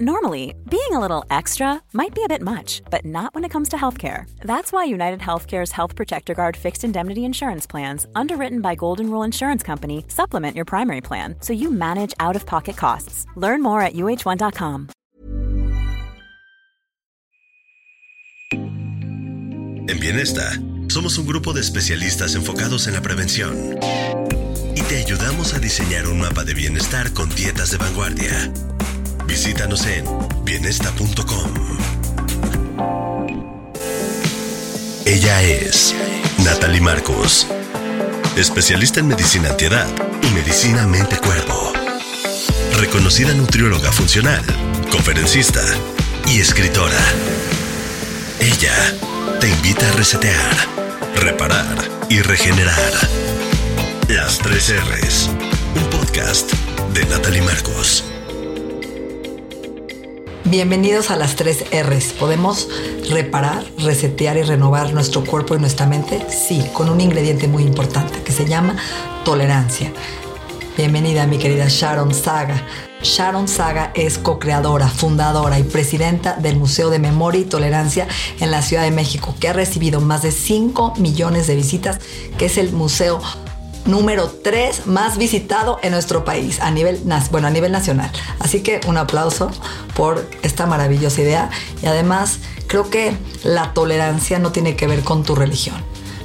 Normally, being a little extra might be a bit much, but not when it comes to healthcare. That's why United Healthcare's Health Protector Guard fixed indemnity insurance plans, underwritten by Golden Rule Insurance Company, supplement your primary plan so you manage out of pocket costs. Learn more at uh1.com. En Bienesta, somos un grupo de especialistas enfocados en la prevención y te ayudamos a diseñar un mapa de bienestar con dietas de vanguardia Visítanos en bienesta.com. Ella es Natalie Marcos, especialista en medicina antiedad y medicina mente-cuerpo. Reconocida nutrióloga funcional, conferencista y escritora. Ella te invita a resetear, reparar y regenerar. Las tres R's, un podcast de Natalie Marcos. Bienvenidos a las tres R's. ¿Podemos reparar, resetear y renovar nuestro cuerpo y nuestra mente? Sí, con un ingrediente muy importante que se llama tolerancia. Bienvenida mi querida Sharon Saga. Sharon Saga es co-creadora, fundadora y presidenta del Museo de Memoria y Tolerancia en la Ciudad de México, que ha recibido más de 5 millones de visitas, que es el museo número 3 más visitado en nuestro país a nivel, bueno, a nivel nacional. Así que un aplauso por esta maravillosa idea y además creo que la tolerancia no tiene que ver con tu religión,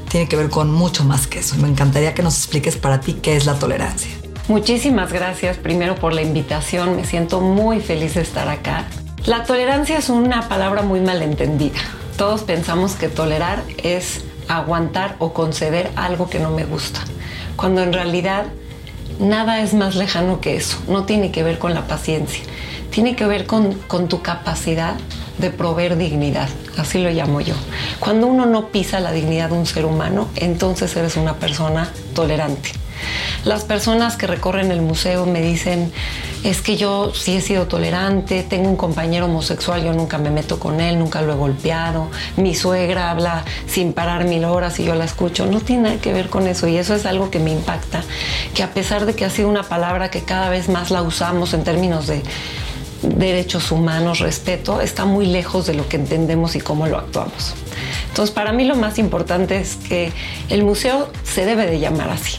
tiene que ver con mucho más que eso. Me encantaría que nos expliques para ti qué es la tolerancia. Muchísimas gracias primero por la invitación, me siento muy feliz de estar acá. La tolerancia es una palabra muy malentendida. Todos pensamos que tolerar es aguantar o conceder algo que no me gusta cuando en realidad nada es más lejano que eso, no tiene que ver con la paciencia, tiene que ver con, tu capacidad de proveer dignidad, así lo llamo yo. Cuando uno no pisa la dignidad de un ser humano, entonces eres una persona tolerante. Las personas que recorren el museo me dicen, es que yo sí he sido tolerante, tengo un compañero homosexual, yo nunca me meto con él, nunca lo he golpeado, mi suegra habla sin parar mil horas y yo la escucho, no tiene nada que ver con eso y eso es algo que me impacta, que a pesar de que ha sido una palabra que cada vez más la usamos en términos de derechos humanos, respeto, está muy lejos de lo que entendemos y cómo lo actuamos. Entonces, para mí lo más importante es que el museo se debe de llamar así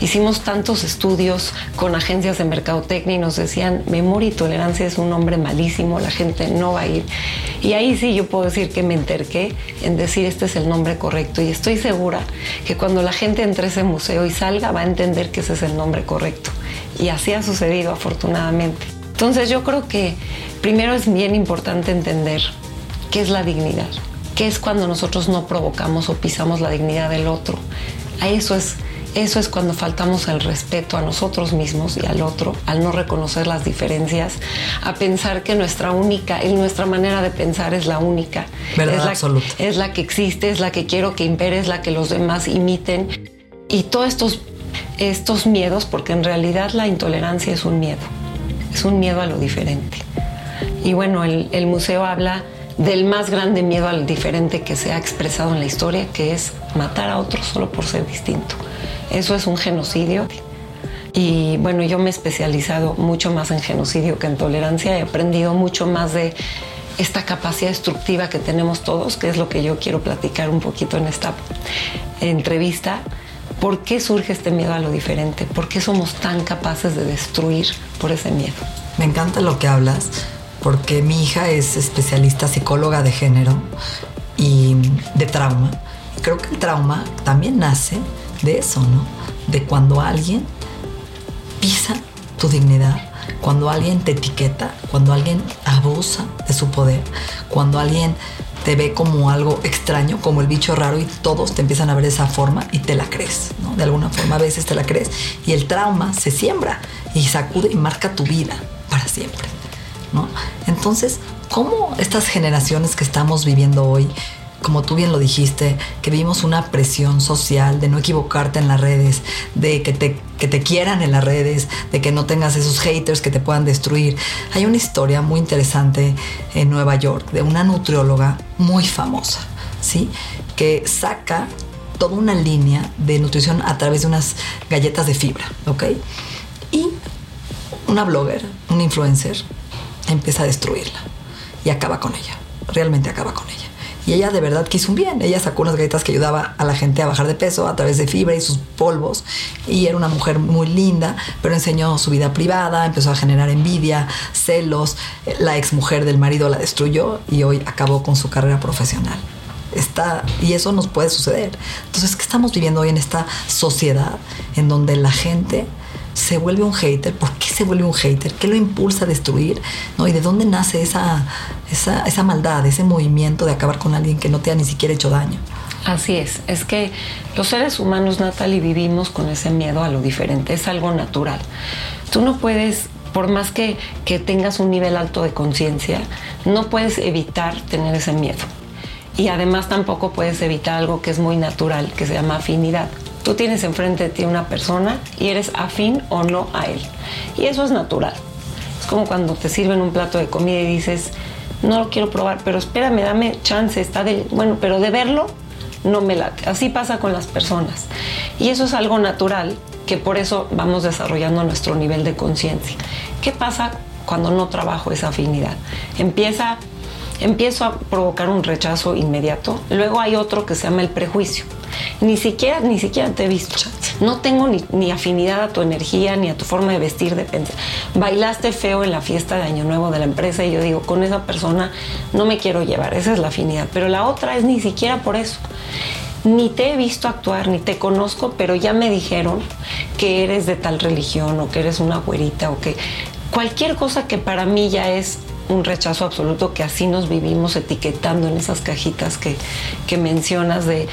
Hicimos tantos estudios con agencias de mercadotecnia y nos decían, memoria y tolerancia es un nombre malísimo, la gente no va a ir. Y ahí sí yo puedo decir que me enterqué en decir este es el nombre correcto y estoy segura que cuando la gente entre a ese museo y salga va a entender que ese es el nombre correcto. Y así ha sucedido afortunadamente. Entonces yo creo que primero es bien importante entender qué es la dignidad, qué es cuando nosotros no provocamos o pisamos la dignidad del otro. A eso es eso es cuando faltamos el respeto a nosotros mismos y al otro, al no reconocer las diferencias, a pensar que nuestra única, nuestra manera de pensar es la única. es la, Es la que existe, es la que quiero que impere, es la que los demás imiten. Y todos estos, estos miedos, porque en realidad la intolerancia es un miedo, es un miedo a lo diferente. Y bueno, el, el museo habla del más grande miedo al diferente que se ha expresado en la historia, que es matar a otro solo por ser distinto. Eso es un genocidio. Y bueno, yo me he especializado mucho más en genocidio que en tolerancia. He aprendido mucho más de esta capacidad destructiva que tenemos todos, que es lo que yo quiero platicar un poquito en esta entrevista. ¿Por qué surge este miedo a lo diferente? ¿Por qué somos tan capaces de destruir por ese miedo? Me encanta lo que hablas, porque mi hija es especialista psicóloga de género y de trauma. Creo que el trauma también nace de eso, ¿no? De cuando alguien pisa tu dignidad, cuando alguien te etiqueta, cuando alguien abusa de su poder, cuando alguien te ve como algo extraño, como el bicho raro y todos te empiezan a ver de esa forma y te la crees, ¿no? De alguna forma a veces te la crees y el trauma se siembra y sacude y marca tu vida para siempre, ¿no? Entonces, ¿cómo estas generaciones que estamos viviendo hoy como tú bien lo dijiste, que vivimos una presión social de no equivocarte en las redes, de que te, que te quieran en las redes, de que no tengas esos haters que te puedan destruir. Hay una historia muy interesante en Nueva York de una nutrióloga muy famosa, ¿sí? Que saca toda una línea de nutrición a través de unas galletas de fibra, ¿ok? Y una blogger, un influencer, empieza a destruirla y acaba con ella, realmente acaba con ella. Y ella de verdad quiso un bien. Ella sacó unas galletas que ayudaba a la gente a bajar de peso a través de fibra y sus polvos. Y era una mujer muy linda, pero enseñó su vida privada, empezó a generar envidia, celos. La ex mujer del marido la destruyó y hoy acabó con su carrera profesional. Está, y eso nos puede suceder. Entonces, ¿qué estamos viviendo hoy en esta sociedad en donde la gente se vuelve un hater. ¿Por qué se vuelve un hater? ¿Qué lo impulsa a destruir? ¿No? ¿Y de dónde nace esa, esa, esa maldad, ese movimiento de acabar con alguien que no te ha ni siquiera hecho daño? Así es, es que los seres humanos, Natalie, vivimos con ese miedo a lo diferente, es algo natural. Tú no puedes, por más que, que tengas un nivel alto de conciencia, no puedes evitar tener ese miedo. Y además tampoco puedes evitar algo que es muy natural, que se llama afinidad. Tú tienes enfrente de ti una persona y eres afín o no a él. Y eso es natural. Es como cuando te sirven un plato de comida y dices, no lo quiero probar, pero espérame, dame chance, está de... Bueno, pero de verlo, no me late. Así pasa con las personas. Y eso es algo natural, que por eso vamos desarrollando nuestro nivel de conciencia. ¿Qué pasa cuando no trabajo esa afinidad? Empieza, empiezo a provocar un rechazo inmediato. Luego hay otro que se llama el prejuicio ni siquiera, ni siquiera te he visto. No tengo ni, afinidad a tu energía, ni a tu forma de vestir, de pensar. Bailaste feo en la fiesta de Año Nuevo de la empresa y yo digo, con esa persona no me quiero llevar. Esa es la afinidad. Pero la otra es ni siquiera por eso. Ni te he visto actuar, ni te conozco, pero ya me dijeron que eres de tal religión o que eres una güerita o que cualquier cosa que para mí ya es un rechazo absoluto, que así nos vivimos etiquetando en esas cajitas que, que mencionas de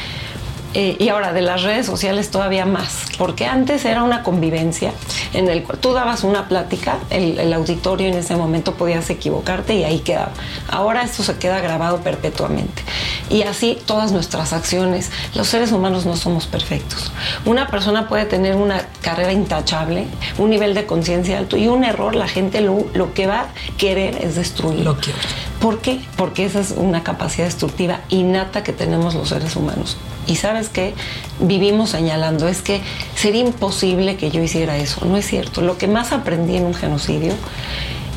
eh, y ahora de las redes sociales todavía más, porque antes era una convivencia en el cual tú dabas una plática, el, auditorio en ese momento podías equivocarte y ahí quedaba. Ahora esto se queda grabado perpetuamente. Y así todas nuestras acciones, los seres humanos no somos perfectos. Una persona puede tener una carrera intachable, un nivel de conciencia alto y un error, la gente lo, lo que va a querer es destruir. Lo quiero. ¿Por qué? Porque esa es una capacidad destructiva innata que tenemos los seres humanos. Y sabes qué, vivimos señalando, es que sería imposible que yo hiciera eso. No es cierto. Lo que más aprendí en un genocidio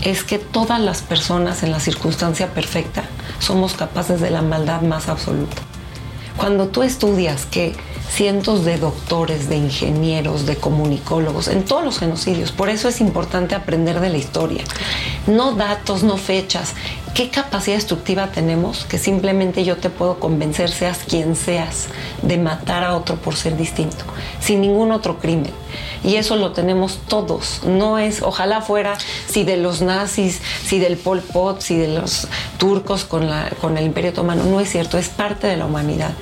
es que todas las personas en la circunstancia perfecta somos capaces de la maldad más absoluta. Cuando tú estudias que cientos de doctores, de ingenieros, de comunicólogos, en todos los genocidios. Por eso es importante aprender de la historia. No datos, no fechas. ¿Qué capacidad destructiva tenemos que simplemente yo te puedo convencer, seas quien seas, de matar a otro por ser distinto, sin ningún otro crimen? Y eso lo tenemos todos. No es, ojalá fuera si de los nazis, si del Pol Pot, si de los turcos con, la, con el Imperio Otomano. No es cierto, es parte de la humanidad.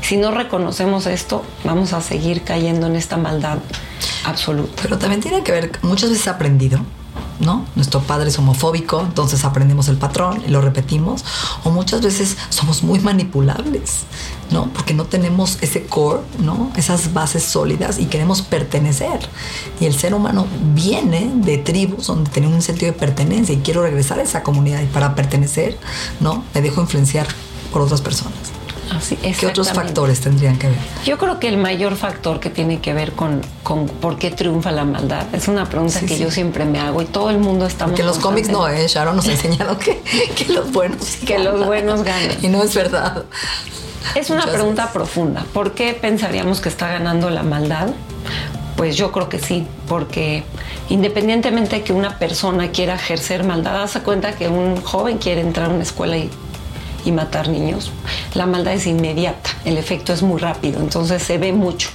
Si no reconocemos esto, vamos a seguir cayendo en esta maldad absoluta. Pero también tiene que ver, muchas veces aprendido, ¿no? Nuestro padre es homofóbico, entonces aprendemos el patrón y lo repetimos. O muchas veces somos muy manipulables, ¿no? Porque no tenemos ese core, ¿no? Esas bases sólidas y queremos pertenecer. Y el ser humano viene de tribus donde tiene un sentido de pertenencia y quiero regresar a esa comunidad. Y para pertenecer, ¿no? Me dejo influenciar por otras personas. ¿Qué otros factores tendrían que ver? Yo creo que el mayor factor que tiene que ver con, con por qué triunfa la maldad es una pregunta que yo siempre me hago y todo el mundo estamos. Que los cómics no, ¿eh? Sharon nos ha enseñado que, que los buenos. Que los buenos ganan. Y no es verdad. Es una pregunta profunda. ¿Por qué pensaríamos que está ganando la maldad? Pues yo creo que sí, porque independientemente de que una persona quiera ejercer maldad, hace cuenta que un joven quiere entrar a una escuela y y matar niños. La maldad es inmediata, el efecto es muy rápido, entonces se ve mucho.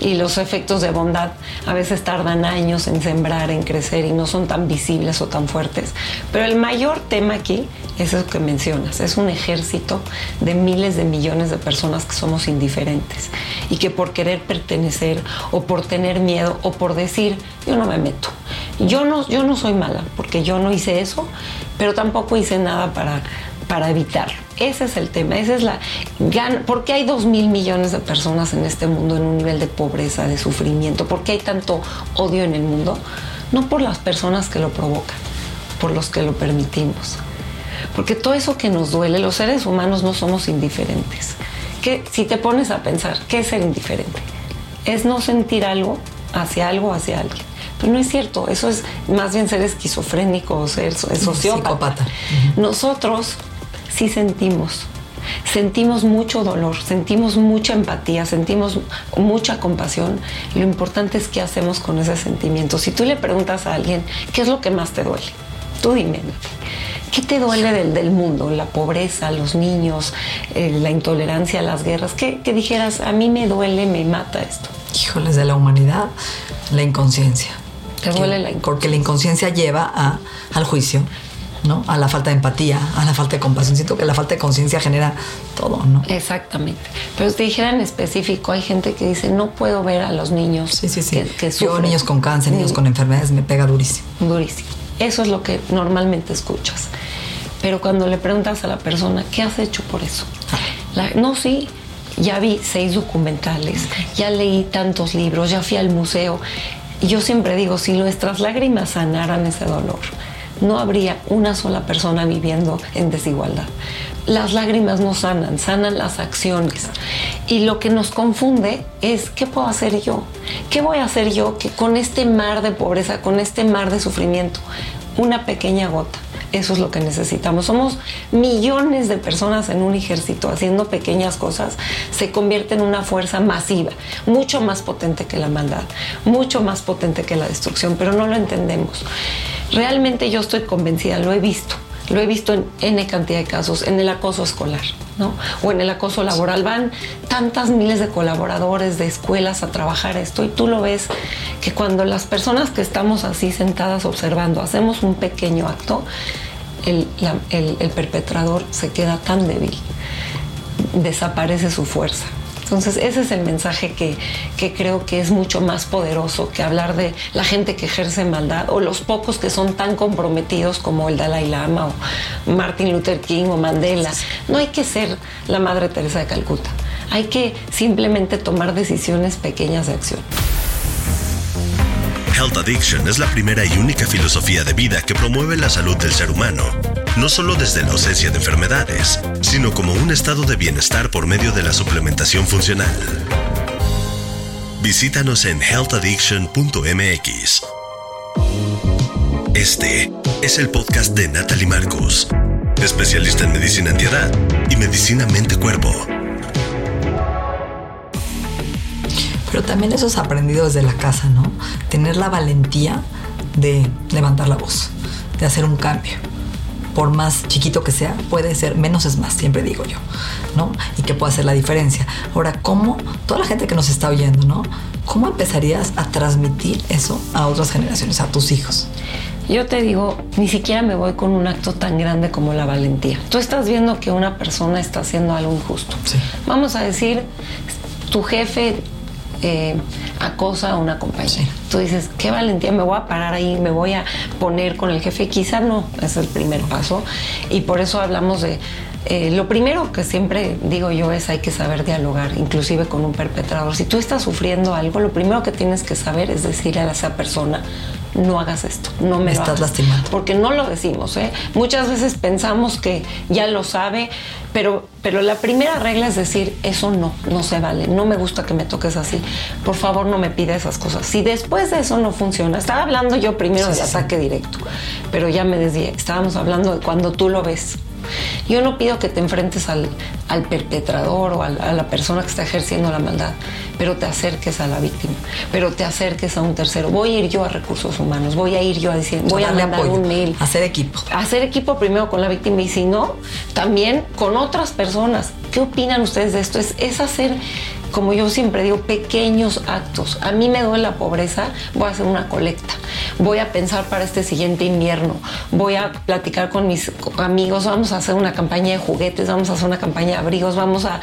Y los efectos de bondad a veces tardan años en sembrar, en crecer y no son tan visibles o tan fuertes. Pero el mayor tema aquí es eso que mencionas, es un ejército de miles de millones de personas que somos indiferentes y que por querer pertenecer o por tener miedo o por decir, yo no me meto, yo no, yo no soy mala porque yo no hice eso, pero tampoco hice nada para para evitarlo. Ese es el tema, esa es la ¿Por qué hay dos mil millones de personas en este mundo en un nivel de pobreza, de sufrimiento? ¿Por qué hay tanto odio en el mundo? No por las personas que lo provocan, por los que lo permitimos. Porque todo eso que nos duele, los seres humanos no somos indiferentes. Que si te pones a pensar, ¿qué es ser indiferente? Es no sentir algo hacia algo, hacia alguien Pero no es cierto, eso es más bien ser esquizofrénico o ser sociópata. Nosotros sí sentimos, sentimos mucho dolor, sentimos mucha empatía, sentimos mucha compasión. Lo importante es qué hacemos con ese sentimiento. Si tú le preguntas a alguien, ¿qué es lo que más te duele? Tú dime, ¿qué te duele del, del mundo? La pobreza, los niños, eh, la intolerancia, las guerras. ¿Qué, dijeras, a mí me duele, me mata esto? Híjoles, de la humanidad, la inconsciencia. ¿Te duele la inconsciencia? Porque la inconsciencia lleva a, al juicio, ¿no? A la falta de empatía, a la falta de compasión. Siento que la falta de conciencia genera todo, ¿no? Exactamente. Pero si te dijera en específico, hay gente que dice, no puedo ver a los niños sí, sí, sí. que, que Yo, sufren". niños con cáncer, niños con enfermedades, me pega durísimo. Durísimo. Eso es lo que normalmente escuchas. Pero cuando le preguntas a la persona, ¿qué has hecho por eso? La- no, sí, ya vi seis documentales, ya leí tantos libros, ya fui al museo. Y yo siempre digo, si nuestras lágrimas sanaran ese dolor, no habría una sola persona viviendo en desigualdad. Las lágrimas no sanan, sanan las acciones. Y lo que nos confunde es, ¿qué puedo hacer yo? ¿Qué voy a hacer yo que con este mar de pobreza, con este mar de sufrimiento, una pequeña gota? Eso es lo que necesitamos. Somos millones de personas en un ejército haciendo pequeñas cosas. Se convierte en una fuerza masiva, mucho más potente que la maldad, mucho más potente que la destrucción, pero no lo entendemos. Realmente yo estoy convencida, lo he visto. Lo he visto en N cantidad de casos, en el acoso escolar, ¿no? O en el acoso laboral. Van tantas miles de colaboradores de escuelas a trabajar esto y tú lo ves que cuando las personas que estamos así sentadas observando hacemos un pequeño acto, el, el perpetrador se queda tan débil, desaparece su fuerza. Entonces ese es el mensaje que, que creo que es mucho más poderoso que hablar de la gente que ejerce maldad o los pocos que son tan comprometidos como el Dalai Lama o Martin Luther King o Mandela. No hay que ser la Madre Teresa de Calcuta. Hay que simplemente tomar decisiones pequeñas de acción. Health Addiction es la primera y única filosofía de vida que promueve la salud del ser humano, no solo desde la ausencia de enfermedades, sino como un estado de bienestar por medio de la suplementación funcional. Visítanos en healthaddiction.mx. Este es el podcast de Natalie Marcos, especialista en medicina antiedad y medicina mente-cuerpo. Pero también eso es aprendido desde la casa, ¿no? Tener la valentía de levantar la voz, de hacer un cambio. Por más chiquito que sea, puede ser, menos es más, siempre digo yo, ¿no? Y que puede hacer la diferencia. Ahora, ¿cómo, toda la gente que nos está oyendo, ¿no? ¿Cómo empezarías a transmitir eso a otras generaciones, a tus hijos? Yo te digo, ni siquiera me voy con un acto tan grande como la valentía. Tú estás viendo que una persona está haciendo algo injusto. Sí. Vamos a decir, tu jefe eh, acosa a una compañera. Tú dices, qué valentía, me voy a parar ahí, me voy a poner con el jefe. Quizá no, es el primer paso. Y por eso hablamos de... eh, lo primero que siempre digo yo es hay que saber dialogar, inclusive con un perpetrador. Si tú estás sufriendo algo, lo primero que tienes que saber es decirle a esa persona, no hagas esto, no me, Me estás hagas". lastimando. Porque no lo decimos, ¿eh? Muchas veces pensamos que ya lo sabe, pero, pero la primera regla es decir, eso no, no se vale, no me gusta que me toques así, por favor no me pida esas cosas. Si después de eso no funciona, estaba hablando yo primero Sí, sí. ataque directo, pero ya me desvié, estábamos hablando de cuando tú lo ves. Yo no pido que te enfrentes al, al perpetrador o al- a la persona que está ejerciendo la maldad, pero te acerques a la víctima, pero te acerques a un tercero. Voy a ir yo a recursos humanos, voy a ir yo a decir, voy a mandar apoyo, un mail. hacer equipo. Hacer equipo primero con la víctima y si no, también con otras personas. ¿Qué opinan ustedes de esto? Es, es hacer, como yo siempre digo, pequeños actos. A mí me duele la pobreza, voy a hacer una colecta. Voy a pensar para este siguiente invierno. Voy a platicar con mis amigos. Vamos a hacer una campaña de juguetes, vamos a hacer una campaña de abrigos. Vamos a.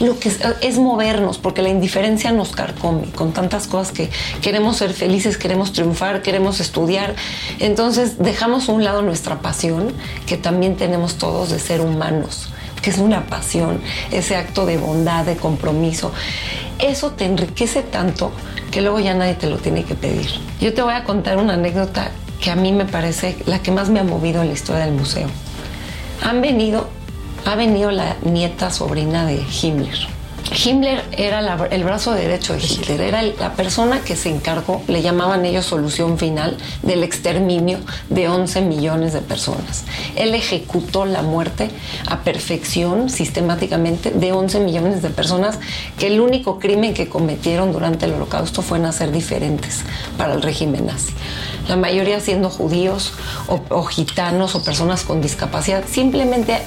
Lo que es, es movernos, porque la indiferencia nos carcome con tantas cosas que queremos ser felices, queremos triunfar, queremos estudiar. Entonces dejamos a un lado nuestra pasión, que también tenemos todos de ser humanos que es una pasión, ese acto de bondad, de compromiso. Eso te enriquece tanto que luego ya nadie te lo tiene que pedir. Yo te voy a contar una anécdota que a mí me parece la que más me ha movido en la historia del museo. Han venido, ha venido la nieta sobrina de Himmler. Himmler era el brazo derecho de Hitler, era la persona que se encargó, le llamaban ellos solución final, del exterminio de 11 millones de personas. Él ejecutó la muerte a perfección, sistemáticamente, de 11 millones de personas que el único crimen que cometieron durante el holocausto fue nacer diferentes para el régimen nazi. La mayoría siendo judíos o, o gitanos o personas con discapacidad, simplemente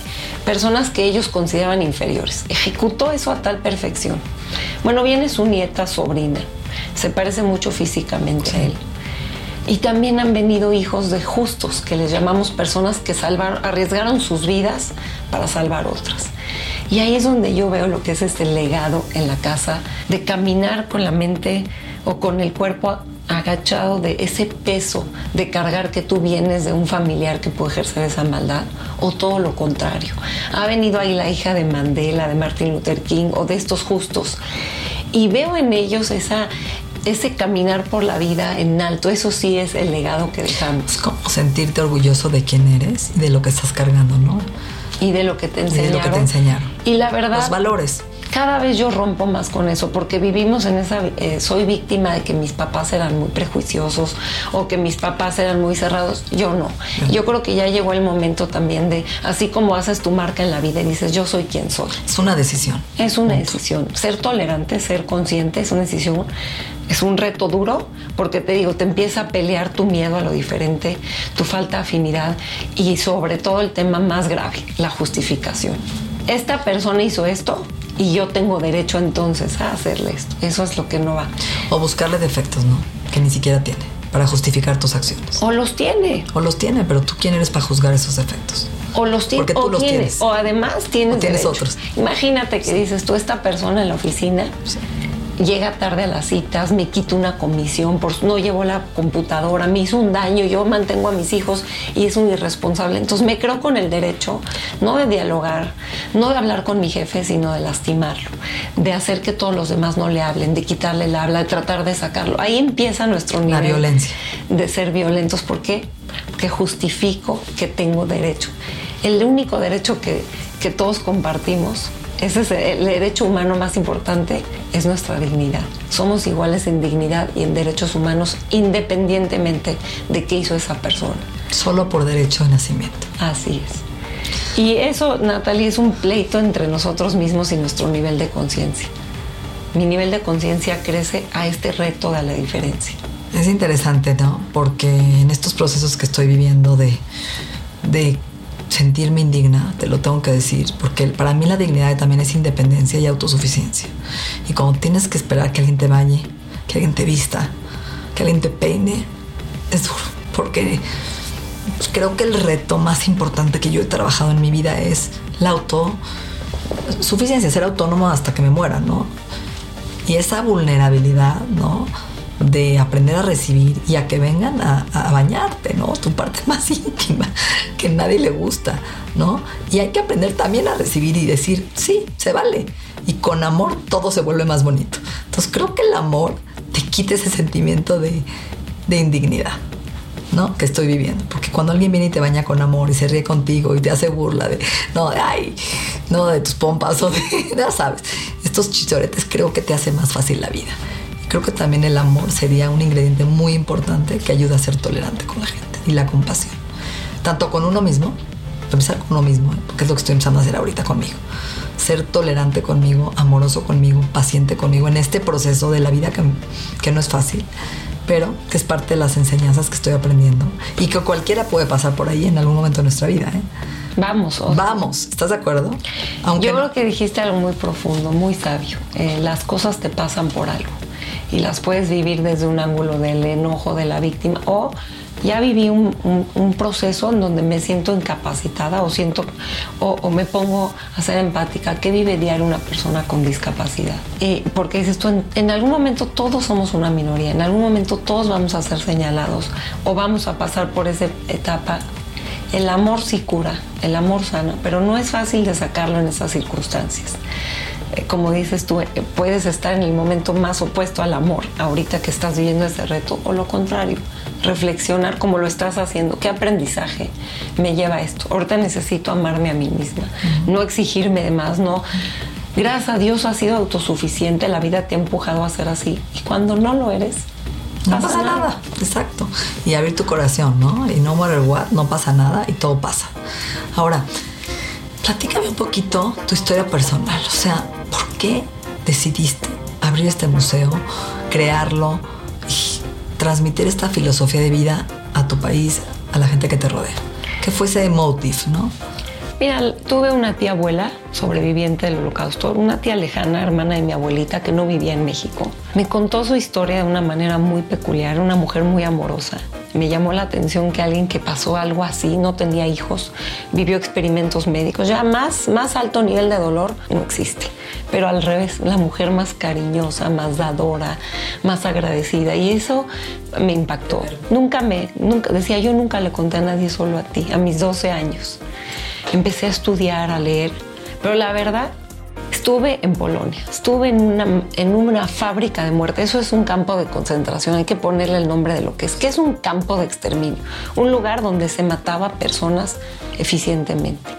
personas que ellos consideraban inferiores. Ejecutó eso a tal perfección. Bueno, viene su nieta sobrina, se parece mucho físicamente a él. Y también han venido hijos de justos, que les llamamos personas que salvaron, arriesgaron sus vidas para salvar otras. Y ahí es donde yo veo lo que es este legado en la casa, de caminar con la mente o con el cuerpo agachado de ese peso de cargar que tú vienes de un familiar que puede ejercer esa maldad, o todo lo contrario. Ha venido ahí la hija de Mandela, de Martin Luther King o de estos justos, y veo en ellos esa, ese caminar por la vida en alto, eso sí es el legado que dejamos. Es como sentirte orgulloso de quién eres y de lo que estás cargando, ¿no? Y de lo que te Y de enseñaron. lo que te enseñaron. Y la verdad. Los valores. Cada vez yo rompo más con eso porque vivimos en esa. eh, soy víctima de que mis papás eran muy prejuiciosos o que mis papás eran muy cerrados. Yo no. Yo creo que ya llegó el momento también de, así como haces tu marca en la vida y dices, yo soy quien soy. Es una decisión. Es una Punto. decisión. Ser tolerante, ser consciente, es una decisión. Es un reto duro porque te digo, te empieza a pelear tu miedo a lo diferente, tu falta de afinidad y sobre todo el tema más grave, la justificación. Esta persona hizo esto y yo tengo derecho entonces a hacerle esto. Eso es lo que no va. O buscarle defectos, ¿no? Que ni siquiera tiene para justificar tus acciones. O los tiene. O los tiene, pero tú quién eres para juzgar esos defectos. O los tiene, Porque tú o los tienes, tienes. o además tienes, O tienes otros. Imagínate que dices tú, esta persona en la oficina llega tarde a las citas, me quita una comisión, por, no llevó la computadora, me hizo un daño, yo mantengo a mis hijos y es un irresponsable. Entonces me creo con el derecho, no de dialogar, no de hablar con mi jefe, sino de lastimarlo, de hacer que todos los demás no le hablen, de quitarle el habla, de tratar de sacarlo. Ahí empieza nuestro La nivel violencia. de ser violentos. ¿Por qué? Porque justifico que tengo derecho. El único derecho que, que todos compartimos, ese es el derecho humano más importante, es nuestra dignidad. Somos iguales en dignidad y en derechos humanos independientemente de qué hizo esa persona. Solo por derecho de nacimiento. Así es. Y eso, Natalie, es un pleito entre nosotros mismos y nuestro nivel de conciencia. Mi nivel de conciencia crece a este reto de la diferencia. Es interesante, ¿no? Porque en estos procesos que estoy viviendo de, de sentirme indigna, te lo tengo que decir, porque para mí la dignidad también es independencia y autosuficiencia. Y cuando tienes que esperar que alguien te bañe, que alguien te vista, que alguien te peine, es duro, porque pues, creo que el reto más importante que yo he trabajado en mi vida es la autosuficiencia, ser autónomo hasta que me muera, ¿no? Y esa vulnerabilidad, ¿no? De aprender a recibir y a que vengan a, bañarte, ¿no? Tu parte más íntima, que nadie le gusta, ¿no? Y hay que aprender también a recibir y decir, sí, se vale. Y con amor todo se vuelve más bonito. Entonces creo que el amor te quita ese sentimiento de, de indignidad, ¿no? Que estoy viviendo. Porque cuando alguien viene y te baña con amor y se ríe contigo y te hace burla de, no, de, ay, no, de tus pompas o de, ya sabes, estos chichoretes creo que te hace más fácil la vida. Creo que también el amor sería un ingrediente muy importante que ayuda a ser tolerante con la gente y la compasión. Tanto con uno mismo, empezar con uno mismo, ¿eh? porque es lo que estoy empezando a hacer ahorita conmigo. Ser tolerante conmigo, amoroso conmigo, paciente conmigo en este proceso de la vida que, que no es fácil pero que es parte de las enseñanzas que estoy aprendiendo y que cualquiera puede pasar por ahí en algún momento de nuestra vida. ¿eh? Vamos. Vamos, ¿estás de acuerdo? Aunque Yo no- creo que dijiste algo muy profundo, muy sabio. Eh, las cosas te pasan por algo y las puedes vivir desde un ángulo del enojo de la víctima o ya viví un, un- un proceso en donde me siento incapacitada o siento o, me pongo a ser empática. ¿Qué vive diario una persona con discapacidad? Y porque dices tú, en, en algún momento todos somos una minoría, en algún momento todos vamos a ser señalados o vamos a pasar por esa etapa el amor sí cura, el amor sana, pero no es fácil de sacarlo en esas circunstancias. Eh, Como dices tú, eh, puedes estar en el momento más opuesto al amor, ahorita que estás viviendo ese reto, o lo contrario, reflexionar como lo estás haciendo, qué aprendizaje me lleva a esto. Ahorita necesito amarme a mí misma, no exigirme de más, no, Gracias a Dios has sido autosuficiente, la vida te ha empujado a ser así. Y cuando no lo eres, no pasa, nada. Exacto. Y abrir tu corazón, ¿no? Y no matter what, no pasa nada y todo pasa. Ahora, platícame un poquito tu historia personal. O sea, ¿por qué decidiste abrir este museo, crearlo y transmitir esta filosofía de vida a tu país, a la gente que te rodea? ¿Qué fue ese motive, no? Mira, tuve una tía abuela sobreviviente del holocausto, una tía lejana, hermana de mi abuelita, que no vivía en México. Me contó su historia de una manera muy peculiar, una mujer muy amorosa. Me llamó la atención que alguien que pasó algo así, no tenía hijos, vivió experimentos médicos, ya más, más alto nivel de dolor no existe. Pero al revés, la mujer más cariñosa, más dadora, más agradecida. Y eso me impactó. Nunca me, nunca, decía yo nunca le conté a nadie solo a ti, a mis 12 años empecé a estudiar, a leer, pero la verdad, estuve en Polonia, estuve en una, en una fábrica de muerte, eso es un campo de concentración, hay que ponerle el nombre de lo que es, que es un campo de exterminio, un lugar donde se mataba personas eficientemente.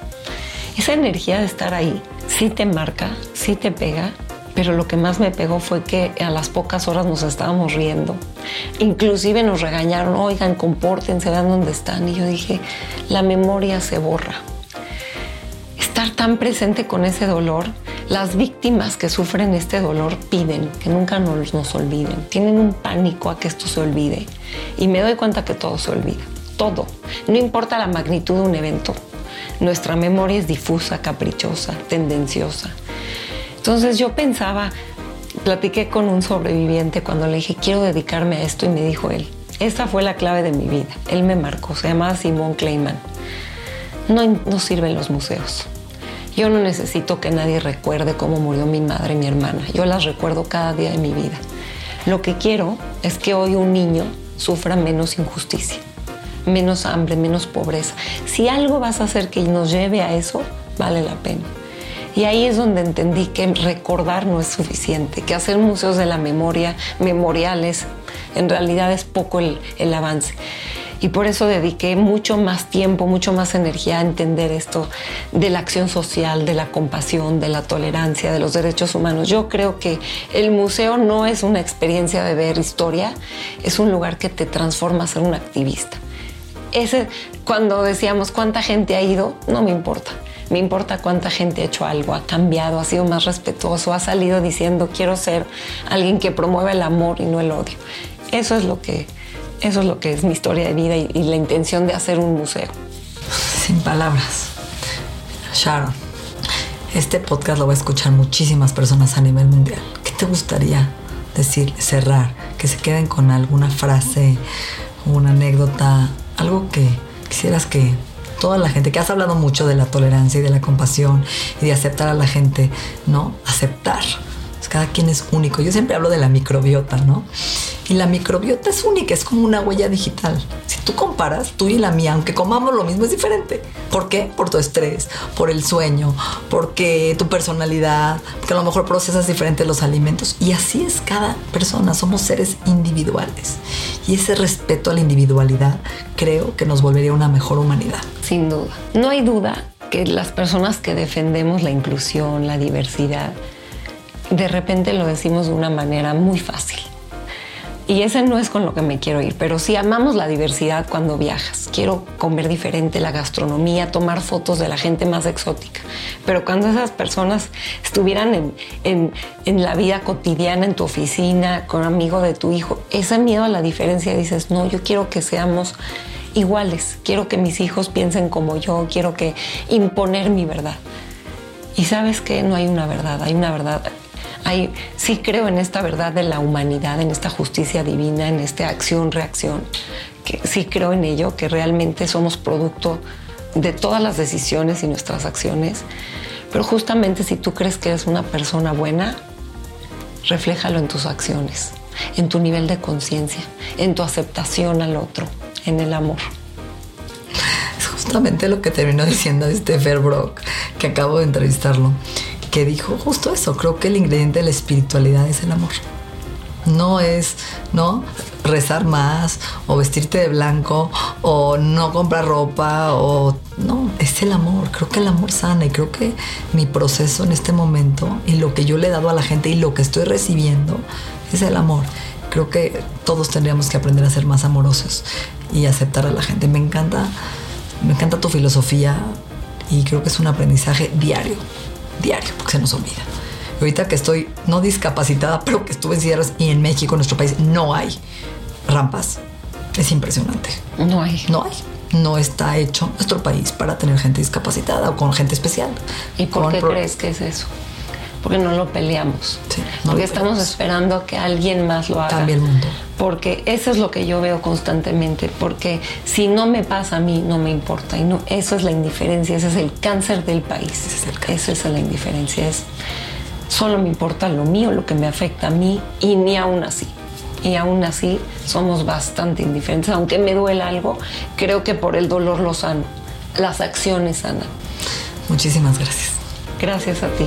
Esa energía de estar ahí sí te marca, sí te pega, pero lo que más me pegó fue que a las pocas horas nos estábamos riendo. Inclusive nos regañaron, oigan, compórtense, vean dónde están. Y yo dije, la memoria se borra estar tan presente con ese dolor, las víctimas que sufren este dolor piden que nunca nos, olviden. Tienen un pánico a que esto se olvide. Y me doy cuenta que todo se olvida. Todo. No importa la magnitud de un evento. Nuestra memoria es difusa, caprichosa, tendenciosa. Entonces yo pensaba, platiqué con un sobreviviente cuando le dije, quiero dedicarme a esto y me dijo él, esta fue la clave de mi vida. Él me marcó, se llamaba Simón. No, no sirven los museos. Yo no necesito que nadie recuerde cómo murió mi madre y mi hermana. Yo las recuerdo cada día de mi vida. Lo que quiero es que hoy un niño sufra menos injusticia, menos hambre, menos pobreza. Si algo vas a hacer que nos lleve a eso, vale la pena. Y ahí es donde entendí que recordar no es suficiente, que hacer museos de la memoria, memoriales, en realidad es poco el, el avance y por eso dediqué mucho más tiempo, mucho más energía a entender esto de la acción social, de la compasión, de la tolerancia, de los derechos humanos. Yo creo que el museo no es una experiencia de ver historia, es un lugar que te transforma a ser un activista. Ese, cuando decíamos cuánta gente ha ido, no me importa. Me importa cuánta gente ha hecho algo, ha cambiado, ha sido más respetuoso, ha salido diciendo quiero ser alguien que promueva el amor y no el odio. Eso es lo que eso es lo que es mi historia de vida y, la intención de hacer un museo. Sin palabras. Sharon, este podcast lo va a escuchar muchísimas personas a nivel mundial. ¿Qué te gustaría decir, cerrar? Que se queden con alguna frase, una anécdota, algo que quisieras que toda la gente, que has hablado mucho de la tolerancia y de la compasión y de aceptar a la gente, ¿no? Aceptar. Cada quien es único. Yo siempre hablo de la microbiota, ¿no? Y la microbiota es única, es como una huella digital. Si tú comparas, tú y la mía, aunque comamos lo mismo, es diferente. ¿Por qué? Por tu estrés, por el sueño, porque tu personalidad, porque a lo mejor procesas diferentes los alimentos. Y así es cada persona, somos seres individuales. Y ese respeto a la individualidad creo que nos volvería una mejor humanidad. Sin duda. No hay duda que las personas que defendemos la inclusión, la diversidad, de repente lo decimos de una manera muy fácil y ese no es con lo que me quiero ir, pero sí amamos la diversidad cuando viajas. Quiero comer diferente, la gastronomía, tomar fotos de la gente más exótica. Pero cuando esas personas estuvieran en, en, la vida cotidiana, en tu oficina, con amigo de tu hijo, ese miedo a la diferencia dices, no, yo quiero que seamos iguales, quiero que mis hijos piensen como yo, quiero que imponer mi verdad. Y sabes que no hay una verdad, hay una verdad sí creo en esta verdad de la humanidad, en esta justicia divina, en esta acción-reacción, sí creo en ello, que realmente somos producto de todas las decisiones y nuestras acciones. Pero justamente si tú crees que eres una persona buena, refléjalo en tus acciones, en tu nivel de conciencia, en tu aceptación al otro, en el amor. Es justamente lo que terminó diciendo este Brock, que acabo de entrevistarlo dijo justo eso. Creo que el ingrediente de la espiritualidad es el amor. No es, ¿no? rezar más o vestirte de blanco o no comprar ropa o no, es el amor. Creo que el amor sana y creo que mi proceso en este momento y lo que yo le he dado a la gente y lo que estoy recibiendo es el amor. Creo que todos tendríamos que aprender a ser más amorosos y aceptar a la gente. Me encanta, me encanta tu filosofía y creo que es un aprendizaje diario, diario, porque se nos olvida. Ahorita que estoy no discapacitada, pero que estuve en sierras y en México, en nuestro país, no hay rampas. Es impresionante. No hay. No hay. No está hecho nuestro país para tener gente discapacitada o con gente especial. ¿Y por qué crees que es eso? Porque no lo peleamos. Sí, no porque lo estamos esperando a que alguien más lo haga. Cambie el mundo. Porque eso es lo que yo veo constantemente. Porque si no me pasa a mí, no me importa. Y no, eso es la indiferencia. Ese es el cáncer del país. Ese es el. Esa es la indiferencia. Es solo me importa lo mío, lo que me afecta a mí. Y ni aún así. Y aún así somos bastante indiferentes. Aunque me duela algo, creo que por el dolor lo sano. Las acciones sanan. Muchísimas gracias. Gracias a ti.